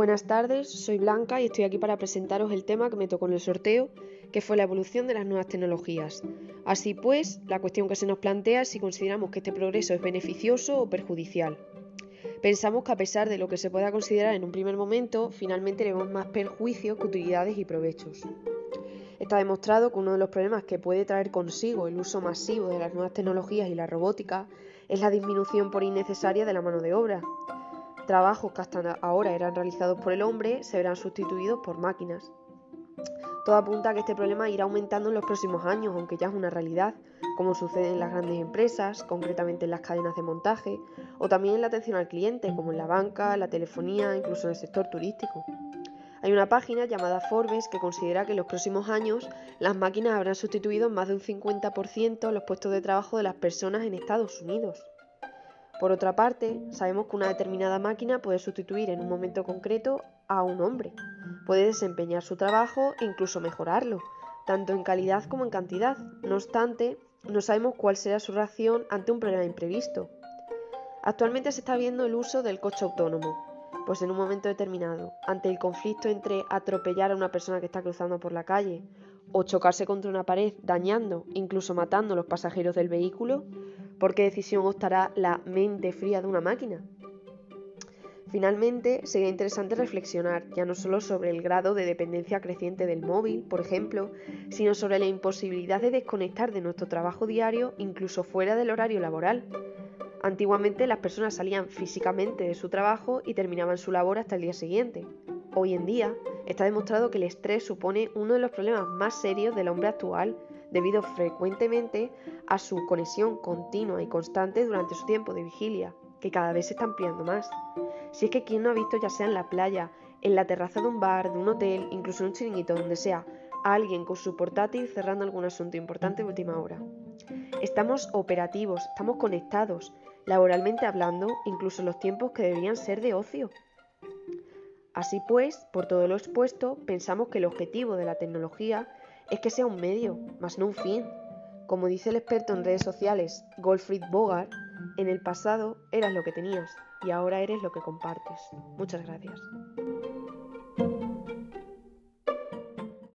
Buenas tardes, soy Blanca y estoy aquí para presentaros el tema que me tocó en el sorteo, que fue la evolución de las nuevas tecnologías. Así pues, la cuestión que se nos plantea es si consideramos que este progreso es beneficioso o perjudicial. Pensamos que a pesar de lo que se pueda considerar en un primer momento, finalmente le vemos más perjuicios que utilidades y provechos. Está demostrado que uno de los problemas que puede traer consigo el uso masivo de las nuevas tecnologías y la robótica es la disminución por innecesaria de la mano de obra, trabajos que hasta ahora eran realizados por el hombre se verán sustituidos por máquinas. Todo apunta a que este problema irá aumentando en los próximos años, aunque ya es una realidad, como sucede en las grandes empresas, concretamente en las cadenas de montaje, o también en la atención al cliente, como en la banca, la telefonía, incluso en el sector turístico. Hay una página llamada Forbes que considera que en los próximos años las máquinas habrán sustituido más de un 50% los puestos de trabajo de las personas en Estados Unidos. Por otra parte, sabemos que una determinada máquina puede sustituir en un momento concreto a un hombre. Puede desempeñar su trabajo e incluso mejorarlo, tanto en calidad como en cantidad. No obstante, no sabemos cuál será su reacción ante un problema imprevisto. Actualmente se está viendo el uso del coche autónomo, pues en un momento determinado, ante el conflicto entre atropellar a una persona que está cruzando por la calle o chocarse contra una pared dañando, incluso matando a los pasajeros del vehículo, ¿Por qué decisión optará la mente fría de una máquina? Finalmente, sería interesante reflexionar ya no solo sobre el grado de dependencia creciente del móvil, por ejemplo, sino sobre la imposibilidad de desconectar de nuestro trabajo diario incluso fuera del horario laboral. Antiguamente las personas salían físicamente de su trabajo y terminaban su labor hasta el día siguiente. Hoy en día está demostrado que el estrés supone uno de los problemas más serios del hombre actual debido frecuentemente a su conexión continua y constante durante su tiempo de vigilia, que cada vez se está ampliando más. Si es que quien no ha visto ya sea en la playa, en la terraza de un bar, de un hotel, incluso en un chiringuito donde sea, a alguien con su portátil cerrando algún asunto importante de última hora. Estamos operativos, estamos conectados, laboralmente hablando, incluso los tiempos que deberían ser de ocio. Así pues, por todo lo expuesto, pensamos que el objetivo de la tecnología es que sea un medio, más no un fin. Como dice el experto en redes sociales Goldfried Bogart, en el pasado eras lo que tenías y ahora eres lo que compartes. Muchas gracias.